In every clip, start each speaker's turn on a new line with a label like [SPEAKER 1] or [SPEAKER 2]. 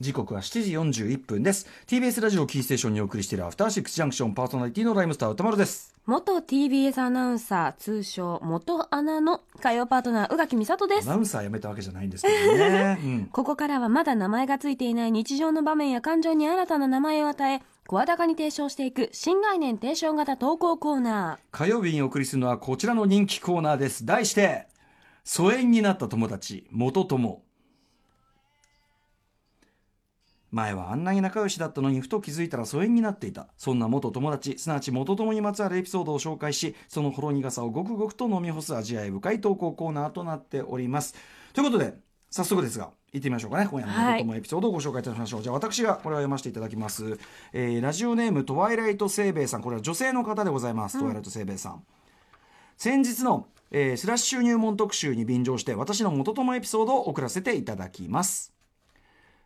[SPEAKER 1] 時刻は7時41分です。TBS ラジオキーステーションにお送りしているアフターシックスジャンクションパーソナリティのライムスター歌丸です。
[SPEAKER 2] 元 TBS アナウンサー通称元アナの火曜パートナー宇垣美里です。
[SPEAKER 1] アナウンサー辞めたわけじゃないんですけどね、うん、
[SPEAKER 2] ここからはまだ名前がついていない日常の場面や感情に新たな名前を与え声高に提唱していく新概念提唱型投稿コーナ
[SPEAKER 1] 火曜日にお送りするのはこちらの人気コーナーです。題して疎遠になった友達元友前はあんなに仲良しだったのにふと気づいたら疎遠になっていた。そんな元友達すなわち元友にまつわるエピソードを紹介しそのほろ苦さをごくごくと飲み干す味わい深い投稿コーナーとなっております。ということで早速ですが行ってみましょうかね。今夜の元友エピソードをご紹介いたしましょう、じゃあ私がこれを読ませていただきます、えーラジオネームトワイライトセイベイさん。これは女性の方でございます、トワイライトセイベイさん。先日の、えースラッシュ入門特集に便乗して私の元友エピソードを送らせていただきます。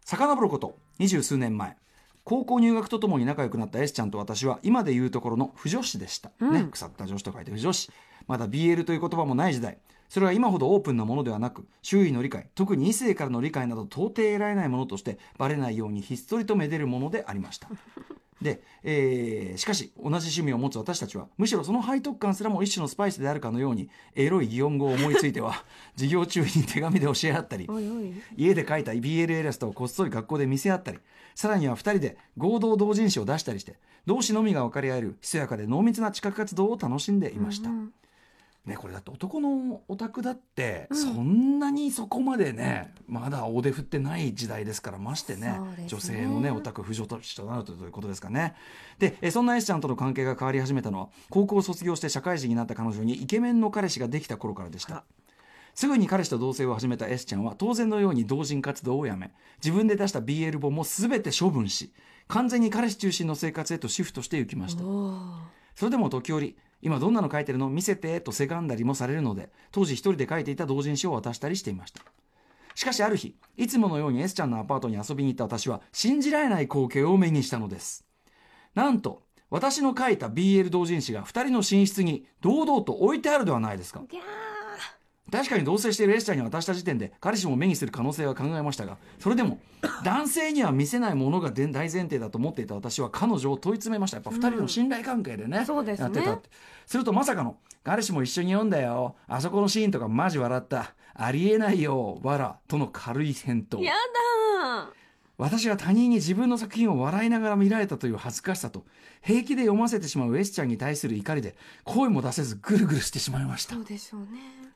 [SPEAKER 1] 遡ること二十数年前高校入学とともに仲良くなった S ちゃんと私は今で言うところの不女子でした、ね腐った女子と書いて不女子。まだ BL という言葉もない時代。それは今ほどオープンなものではなく周囲の理解特に異性からの理解など到底得られないものとしてバレないようにひっそりとめでるものでありましたで、えーしかし同じ趣味を持つ私たちはむしろその背徳感すらも一種のスパイスであるかのようにエロい擬音語を思いついては 授業中に手紙で教え合ったり家で書いた BL イラストをこっそり学校で見せ合ったりさらには2人で合同同人誌を出したりして同志のみが分かり合えるひそやかで濃密な地下活動を楽しんでいました、ね、これだって男のオタクだってそんなにそこまでね、まだ大手振ってない時代ですからましてね
[SPEAKER 2] ね。
[SPEAKER 1] 女性のねオタク浮上となるということですかね。でえそんな S ちゃんとの関係が変わり始めたのは高校を卒業して社会人になった彼女にイケメンの彼氏ができた頃からでした。すぐに彼氏と同棲を始めた S ちゃんは当然のように同人活動をやめ自分で出した BL 本も全て処分し完全に彼氏中心の生活へとシフトしていきました。それでも時折今どんなの書いてるの？見せてとせがんだりもされるので当時一人で書いていた同人誌を渡したりしていました。しかしある日いつものように S ちゃんのアパートに遊びに行った私は信じられない光景を目にしたのです。なんと私の書いた BL 同人誌が2人の寝室に堂々と置いてあるではないですか。
[SPEAKER 2] ギャー。
[SPEAKER 1] 確かに同棲している S ちゃんに渡した時点で彼氏も目にする可能性は考えましたがそれでも 男性には見せないものが大前提だと思っていた私は彼女を問い詰めました。やっぱ2人の信頼関係でね、
[SPEAKER 2] そうですね。
[SPEAKER 1] やってた。ってするとまさかの彼氏も一緒に読んだよ。あそこのシーンとかマジ笑った。ありえないよわらとの軽い返答。
[SPEAKER 2] やだ
[SPEAKER 1] 私が他人に自分の作品を笑いながら見られたという恥ずかしさと平気で読ませてしまう S ちゃんに対する怒りで声も出せずぐるぐるしてしまいました。
[SPEAKER 2] そうでしょうね。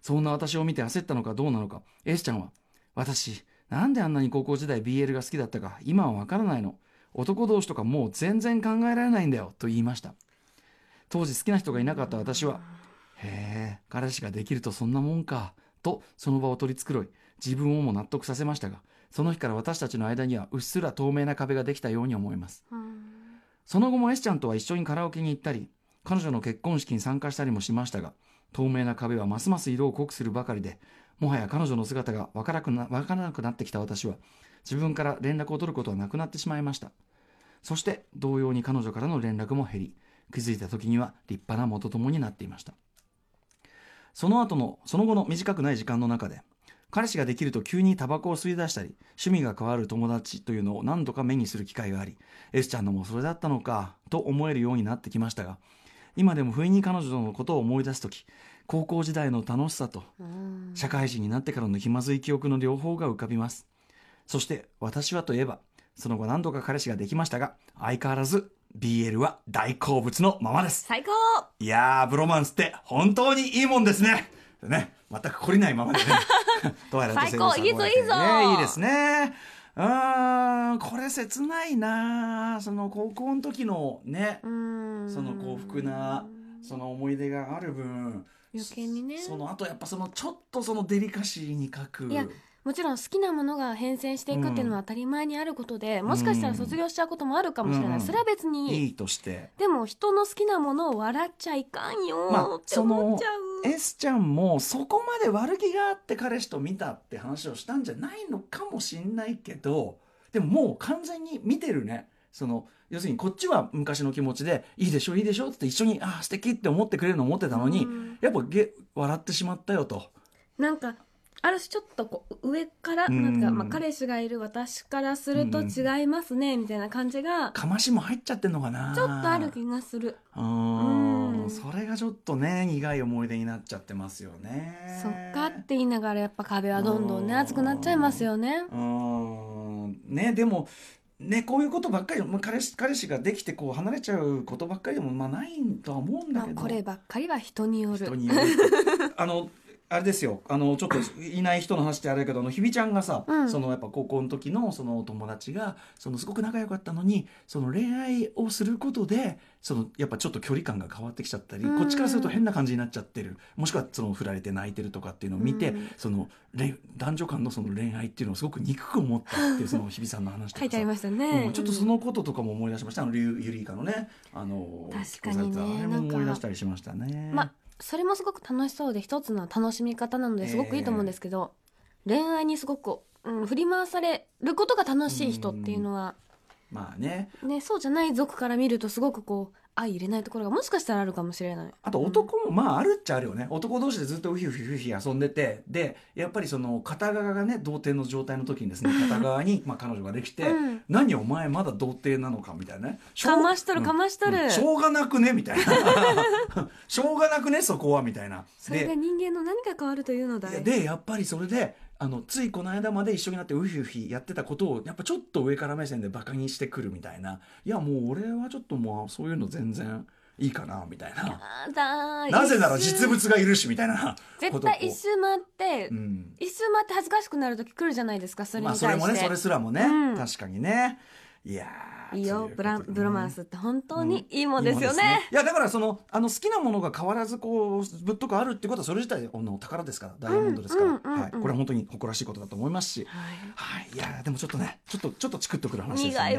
[SPEAKER 1] そんな私を見て焦ったのかどうなのか。S ちゃんは私なんであんなに高校時代 BL が好きだったか今はわからないの。男同士とかもう全然考えられないんだよ。と言いました。当時好きな人がいなかった私はへえ彼氏ができるとそんなもんか。とその場を取り繕い自分をも納得させましたがその日から私たちの間にはうっすら透明な壁ができたように思います。その後も S ちゃんとは一緒にカラオケに行ったり彼女の結婚式に参加したりもしましたが透明な壁はますます色を濃くするばかりでもはや彼女の姿がわからなくなわからなくなってきた私は自分から連絡を取ることはなくなってしまいました。そして同様に彼女からの連絡も減り気づいた時には立派な元友になっていました。その後のその後の短くない時間の中で彼氏ができると急にタバコを吸い出したり趣味が変わる友達というのを何度か目にする機会があり S ちゃんのもそれだったのかと思えるようになってきましたが今でも不意に彼女のことを思い出す時高校時代の楽しさと社会人になってからの気まずい記憶の両方が浮かびます。そして私はといえばその後何度か彼氏ができましたが相変わらず BL は大好物のままです。
[SPEAKER 2] 最高。
[SPEAKER 1] いやー、ブロマンスって本当にいいもんですね。ね、全く懲りないままでね。トワイライト
[SPEAKER 2] 最高
[SPEAKER 1] セールさん
[SPEAKER 2] いいぞいいぞ
[SPEAKER 1] ねいいですね。うーん、これ切ないなその高校の時のね、
[SPEAKER 2] うーん
[SPEAKER 1] その幸福な、その思い出がある分、
[SPEAKER 2] 余計にね
[SPEAKER 1] その後やっぱそのちょっとそのデリカシーに書く。
[SPEAKER 2] いやもちろん好きなものが変遷していくっていうのは当たり前にあることで、もしかしたら卒業しちゃうこともあるかもしれない、
[SPEAKER 1] うん。
[SPEAKER 2] それは別に。
[SPEAKER 1] いいとして。
[SPEAKER 2] でも人の好きなものを笑っちゃいかんよ
[SPEAKER 1] まあ
[SPEAKER 2] ーって思っちゃう、
[SPEAKER 1] S ちゃんもそこまで悪気があって彼氏と見たって話をしたんじゃないのかもしんないけどでももう完全に見てるね。その要するにこっちは昔の気持ちで「いいでしょいいでしょ」って一緒に「ああ素敵って思ってくれるの思ってたのに、
[SPEAKER 2] うん。
[SPEAKER 1] やっぱげ笑ってしまったよと。
[SPEAKER 2] なんかある種ちょっとこう上から
[SPEAKER 1] うん。
[SPEAKER 2] なんか、まあ、彼氏がいる私からすると違いますねみたいな感じが
[SPEAKER 1] かましも入っちゃってんのかな。
[SPEAKER 2] ちょっとある気がする。
[SPEAKER 1] うーん
[SPEAKER 2] うん。
[SPEAKER 1] それがちょっとね苦い思い出になっちゃってますよね。
[SPEAKER 2] そっかって言いながらやっぱ壁はどんどんね厚くなっちゃいますよね。
[SPEAKER 1] うー。んねでもねこういうことばっかり、まあ、彼氏彼氏ができてこう離れちゃうことばっかりでもまあないとは思うんだけど、
[SPEAKER 2] まあこればっかりは人による。
[SPEAKER 1] 人による。あのあれですよ。あのちょっといない人の話ってあれだけどあのひびちゃんがさ、
[SPEAKER 2] うん。
[SPEAKER 1] そのやっぱ高校の時のその友達がそのすごく仲良かったのにその恋愛をすることでそのやっぱちょっと距離感が変わってきちゃったり、
[SPEAKER 2] うん。
[SPEAKER 1] こっちからすると変な感じになっちゃってる。もしくはその振られて泣いてるとかっていうのを見て、
[SPEAKER 2] うん。
[SPEAKER 1] その恋男女間のその恋愛っていうのをすごく憎く思ったっていう その日比さんの話とかさ。
[SPEAKER 2] 書いてありましたね、
[SPEAKER 1] うん。ちょっとそのこととかも思い出しました。あのゆゆりかのねあの
[SPEAKER 2] 確かにね
[SPEAKER 1] あれも思い出したりしましたね。
[SPEAKER 2] まあそれもすごく楽しそうで一つの楽しみ方なのですごくいいと思うんですけど、恋愛にすごく、うん、振り回されることが楽しい人っていうのは、
[SPEAKER 1] まあね
[SPEAKER 2] ね、そうじゃない族から見るとすごくこう相入れないところがもしかしたらあるかもしれない。
[SPEAKER 1] あと男もまああるっちゃあるよね男同士でずっとウヒウヒウヒ遊んでてでやっぱりその片側がね童貞の状態の時にですね片側にまあ彼女ができて、
[SPEAKER 2] うん
[SPEAKER 1] 何お前まだ童貞なのかみたいなね
[SPEAKER 2] かましとるかましとる
[SPEAKER 1] うんしょうがなくねみたいなしょうがなくねそこはみたいな
[SPEAKER 2] それが人間の何か変わるというのだい。
[SPEAKER 1] でやっぱりそれであのついこの間まで一緒になってウヒウヒやってたことをやっぱちょっと上から目線でバカにしてくるみたいな。いやもう俺はちょっともうそういうの全然いいかなみたいな。なぜなら実物がいるしみたいな
[SPEAKER 2] 絶対一周回って、
[SPEAKER 1] うん。
[SPEAKER 2] 一周回って恥ずかしくなる時来るじゃないですかそれに
[SPEAKER 1] まあ
[SPEAKER 2] 対して、
[SPEAKER 1] それもねそれすらもね、
[SPEAKER 2] うん。
[SPEAKER 1] 確かにねいやー
[SPEAKER 2] いいよブラブロマンスって本当にいいもんですよね,、
[SPEAKER 1] いいもんいやだからそのあの好きなものが変わらずこうぶっとくあるってことはそれ自体あの宝ですからダイヤモンドですから、
[SPEAKER 2] うんうんうん。うん
[SPEAKER 1] はい、これは本当に誇らしいことだと思いますし、
[SPEAKER 2] はい。
[SPEAKER 1] はい、いやーでもちょっとねちょっとちょっとチクッとくる話ですよね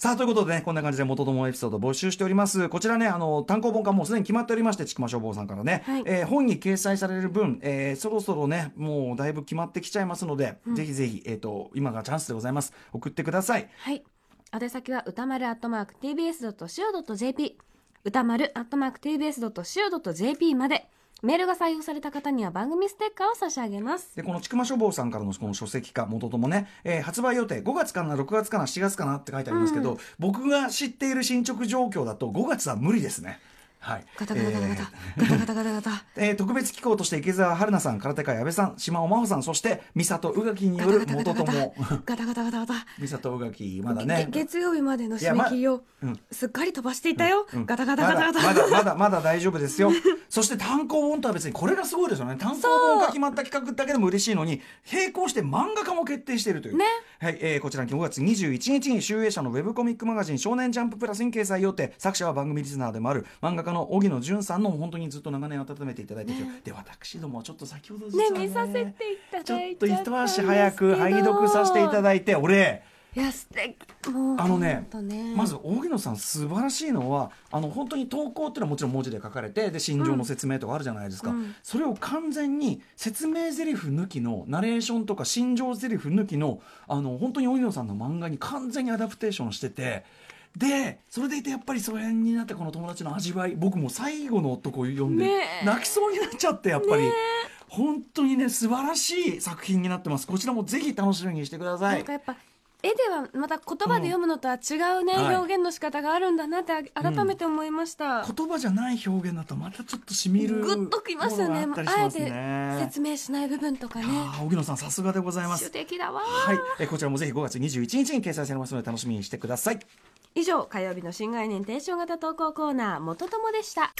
[SPEAKER 1] さあということでねこんな感じで元友エピソード募集しております。こちらねあの単行本化もうすでに決まっておりましてちくま消防さんからね、
[SPEAKER 2] はい。
[SPEAKER 1] えー本に掲載される分、えーそろそろねもうだいぶ決まってきちゃいますので、ぜひぜひ、えー、と今がチャンスでございます。送ってください。
[SPEAKER 2] はい。宛先は歌丸アットマーク TBS.CO.JP 歌丸アットマーク TBS.CO.JP までメールが採用された方には番組ステッカーを差し上げます。
[SPEAKER 1] でこのちくま書房さんからのこの書籍化元ともね、えー発売予定5月かな6月かな7月かなって書いてありますけど、僕が知っている進捗状況だと5月は無理ですねはい。
[SPEAKER 2] ガタガタガタガ
[SPEAKER 1] えー。
[SPEAKER 2] タガタガタガタガタ。
[SPEAKER 1] えー特別機構として池澤春菜さん空手会阿部さん島尾真帆さんそして美里宇垣による元友。
[SPEAKER 2] ガタガタガタガタ。
[SPEAKER 1] 美里宇垣まだね。
[SPEAKER 2] げ月曜日までの締め切りを
[SPEAKER 1] うん。
[SPEAKER 2] すっかり飛ばしていたよ、
[SPEAKER 1] うん
[SPEAKER 2] ガタガタガタガタ、
[SPEAKER 1] まだまだまだ大丈夫ですよ。そして単行本とは別にこれがすごいですよね。単行本が決まった企画だけでも嬉しいのに並行して漫画家も決定しているという、
[SPEAKER 2] ね。
[SPEAKER 1] はい。えーこちら5月21日に集英社のウェブコミックマガジン「少年ジャンププラス」に掲載予定。作者は番組リスナーでもある漫画家の荻野純さんの本当にずっと長年温めていただいてて、で私どもちょっと先ほど実は
[SPEAKER 2] ね見させていた
[SPEAKER 1] ちょ
[SPEAKER 2] だい
[SPEAKER 1] っと
[SPEAKER 2] ちゃったんですけど
[SPEAKER 1] 一足早く拝読させていただいて俺。
[SPEAKER 2] いや素敵。もう
[SPEAKER 1] あのね
[SPEAKER 2] ね。
[SPEAKER 1] まず荻野さん素晴らしいのはあの本当に投稿っていうのはもちろん文字で書かれてで心情の説明とかあるじゃないですか、
[SPEAKER 2] うん。
[SPEAKER 1] それを完全に説明台詞抜きのナレーションとか心情台詞抜きのあの本当に荻野さんの漫画に完全にアダプテーションしてて。でそれでいてやっぱりそれになってこの友達の味わい僕も最後の男を読んで、泣きそうになっちゃってやっぱり、本当にね素晴らしい作品になってます。こちらもぜひ楽しみにしてください。
[SPEAKER 2] なんかやっぱ絵ではまた言葉で読むのとは違うね、
[SPEAKER 1] はい。
[SPEAKER 2] 表現の仕方があるんだなって改めて思いました、
[SPEAKER 1] 言葉じゃない表現だとまたちょっとしみる
[SPEAKER 2] グッときますよね。
[SPEAKER 1] ものがあ
[SPEAKER 2] えて
[SPEAKER 1] ね
[SPEAKER 2] 説明しない部分とかね。
[SPEAKER 1] 荻野さんさすがでございま
[SPEAKER 2] 主
[SPEAKER 1] す
[SPEAKER 2] 的だわ、
[SPEAKER 1] はい。えこちらもぜひ5月21日に掲載されますので楽しみにしてください
[SPEAKER 2] 以上火曜日の新概念提唱型投稿コーナー元友でした。